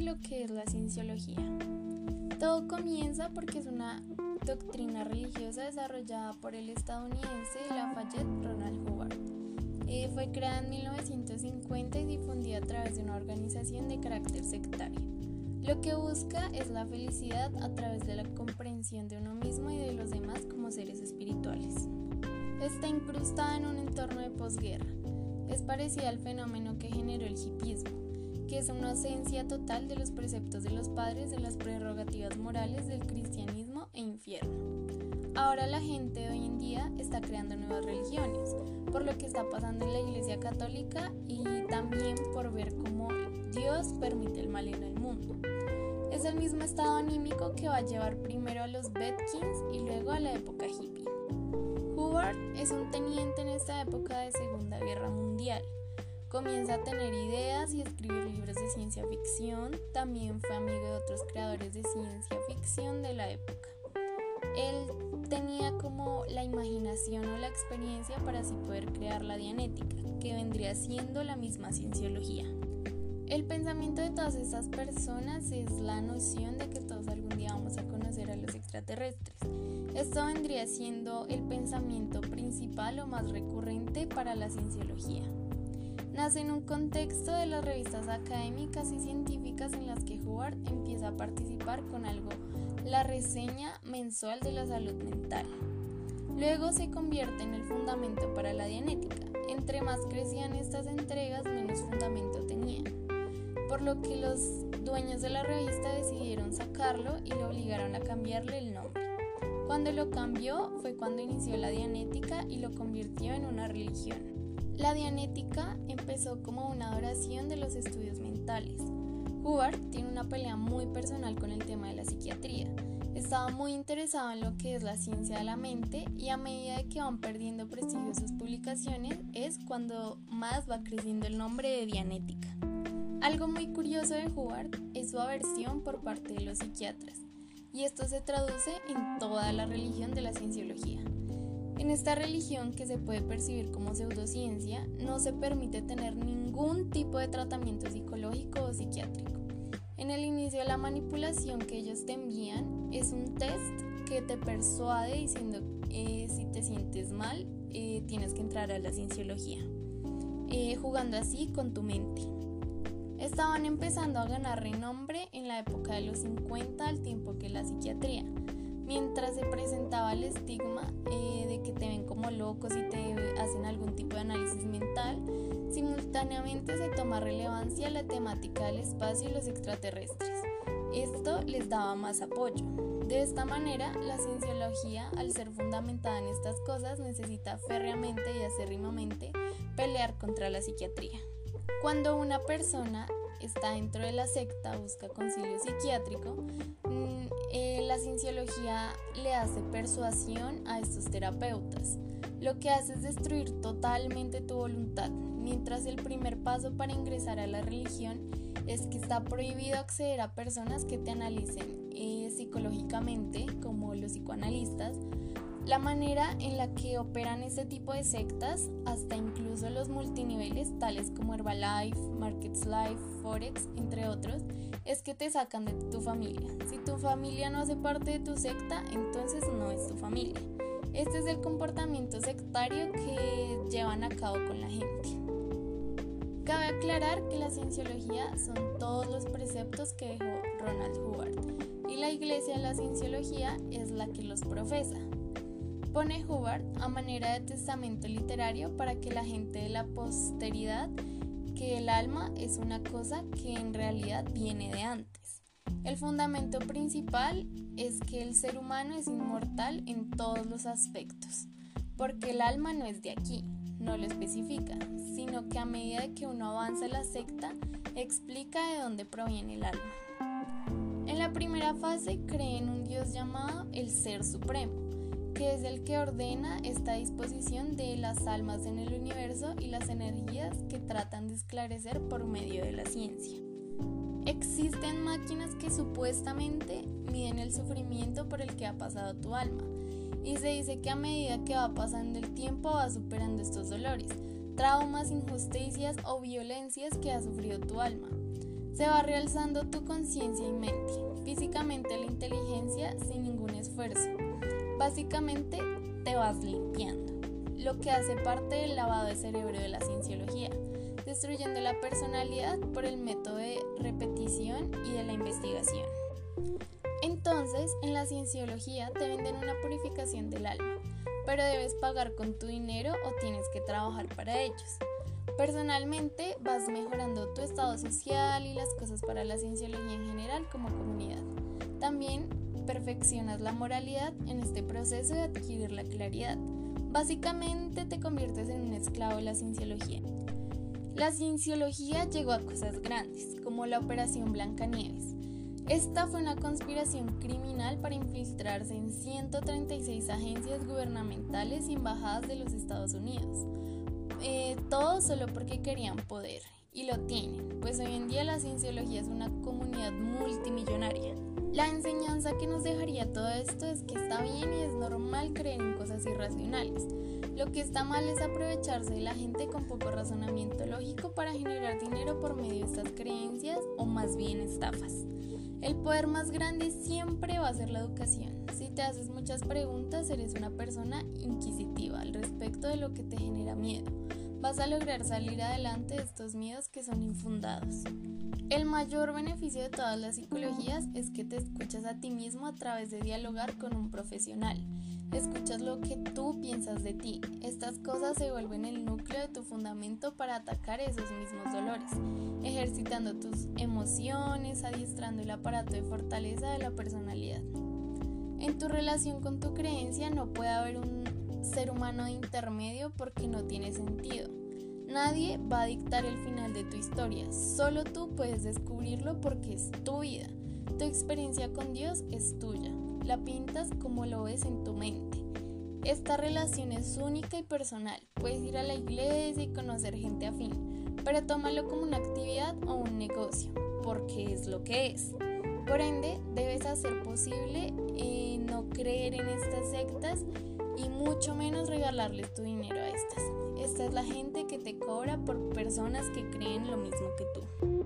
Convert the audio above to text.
lo que es la cienciología. Todo comienza porque es una doctrina religiosa desarrollada por el estadounidense Lafayette Ronald Hubbard. Eh, fue creada en 1950 y difundida a través de una organización de carácter sectario. Lo que busca es la felicidad a través de la comprensión de uno mismo y de los demás como seres espirituales. Está incrustada en un entorno de posguerra. Es parecida al fenómeno que generó el hipismo, que es una ausencia total de los preceptos de los padres de las prerrogativas morales del cristianismo e infierno. Ahora la gente hoy en día está creando nuevas religiones, por lo que está pasando en la Iglesia Católica y también por ver cómo Dios permite el mal en el mundo. Es el mismo estado anímico que va a llevar primero a los Bedkins y luego a la época hippie. Hubbard es un teniente en esta época de Segunda Guerra Mundial Comienza a tener ideas y escribir libros de ciencia ficción. También fue amigo de otros creadores de ciencia ficción de la época. Él tenía como la imaginación o la experiencia para así poder crear la dianética, que vendría siendo la misma cienciología. El pensamiento de todas estas personas es la noción de que todos algún día vamos a conocer a los extraterrestres. Esto vendría siendo el pensamiento principal o más recurrente para la cienciología nace en un contexto de las revistas académicas y científicas en las que Hubbard empieza a participar con algo, la reseña mensual de la salud mental. Luego se convierte en el fundamento para la dianética. Entre más crecían estas entregas, menos fundamento tenían. Por lo que los dueños de la revista decidieron sacarlo y le obligaron a cambiarle el nombre. Cuando lo cambió fue cuando inició la dianética y lo convirtió en una religión. La dianética empezó como una adoración de los estudios mentales. Hubbard tiene una pelea muy personal con el tema de la psiquiatría. Estaba muy interesado en lo que es la ciencia de la mente y a medida que van perdiendo prestigio sus publicaciones es cuando más va creciendo el nombre de Dianética. Algo muy curioso de Hubbard es su aversión por parte de los psiquiatras y esto se traduce en toda la religión de la cienciología. En esta religión que se puede percibir como pseudociencia, no se permite tener ningún tipo de tratamiento psicológico o psiquiátrico. En el inicio de la manipulación que ellos te envían es un test que te persuade diciendo eh, si te sientes mal eh, tienes que entrar a la cienciología, eh, jugando así con tu mente. Estaban empezando a ganar renombre en la época de los 50 al tiempo que la psiquiatría mientras se presentaba el estigma eh, de que te ven como locos y te hacen algún tipo de análisis mental, simultáneamente se toma relevancia la temática del espacio y los extraterrestres. Esto les daba más apoyo. De esta manera, la cienciología, al ser fundamentada en estas cosas, necesita férreamente y acérrimamente pelear contra la psiquiatría. Cuando una persona está dentro de la secta, busca concilio psiquiátrico, mm, eh, la cienciología le hace persuasión a estos terapeutas. Lo que hace es destruir totalmente tu voluntad, mientras el primer paso para ingresar a la religión es que está prohibido acceder a personas que te analicen eh, psicológicamente, como los psicoanalistas, la manera en la que operan este tipo de sectas, hasta incluso los multiniveles tales como Herbalife, Markets Life, Forex, entre otros, es que te sacan de tu familia. Si tu familia no hace parte de tu secta, entonces no es tu familia. Este es el comportamiento sectario que llevan a cabo con la gente. Cabe aclarar que la cienciología son todos los preceptos que dejó Ronald Hubbard y la iglesia de la cienciología es la que los profesa. Pone Hubbard a manera de testamento literario para que la gente de la posteridad que el alma es una cosa que en realidad viene de antes. El fundamento principal es que el ser humano es inmortal en todos los aspectos, porque el alma no es de aquí, no lo especifica, sino que a medida que uno avanza la secta, explica de dónde proviene el alma. En la primera fase cree en un Dios llamado el Ser Supremo, que es el que ordena esta disposición de las almas en el universo y las energías que tratan de esclarecer por medio de la ciencia. Existen máquinas que supuestamente miden el sufrimiento por el que ha pasado tu alma y se dice que a medida que va pasando el tiempo va superando estos dolores, traumas, injusticias o violencias que ha sufrido tu alma. Se va realzando tu conciencia y mente, físicamente la inteligencia sin ningún esfuerzo. Básicamente te vas limpiando, lo que hace parte del lavado de cerebro de la cienciología, destruyendo la personalidad por el método de repetición y de la investigación. Entonces, en la cienciología te venden una purificación del alma, pero debes pagar con tu dinero o tienes que trabajar para ellos. Personalmente vas mejorando tu estado social y las cosas para la cienciología en general como comunidad. También perfeccionas la moralidad en este proceso de adquirir la claridad. Básicamente te conviertes en un esclavo de la cienciología. La cienciología llegó a cosas grandes, como la Operación Blancanieves, esta fue una conspiración criminal para infiltrarse en 136 agencias gubernamentales y embajadas de los Estados Unidos. Eh, todo solo porque querían poder. Y lo tienen, pues hoy en día la cienciología es una comunidad multimillonaria. La enseñanza que nos dejaría todo esto es que está bien y es normal creer en cosas irracionales. Lo que está mal es aprovecharse de la gente con poco razonamiento lógico para generar dinero por medio de estas creencias o más bien estafas. El poder más grande siempre va a ser la educación. Si te haces muchas preguntas, eres una persona inquisitiva al respecto de lo que te genera miedo. Vas a lograr salir adelante de estos miedos que son infundados. El mayor beneficio de todas las psicologías es que te escuchas a ti mismo a través de dialogar con un profesional. Escuchas lo que tú piensas de ti. Estas cosas se vuelven el núcleo de tu fundamento para atacar esos mismos dolores, ejercitando tus emociones, adiestrando el aparato de fortaleza de la personalidad. En tu relación con tu creencia no puede haber un ser humano intermedio porque no tiene sentido. Nadie va a dictar el final de tu historia, solo tú puedes descubrirlo porque es tu vida. Tu experiencia con Dios es tuya, la pintas como lo ves en tu mente. Esta relación es única y personal, puedes ir a la iglesia y conocer gente afín, pero tómalo como una actividad o un negocio, porque es lo que es. Por ende, debes hacer posible eh, no creer en estas sectas y mucho menos regalarles tu dinero a estas. Esta es la gente que te cobra por personas que creen lo mismo que tú.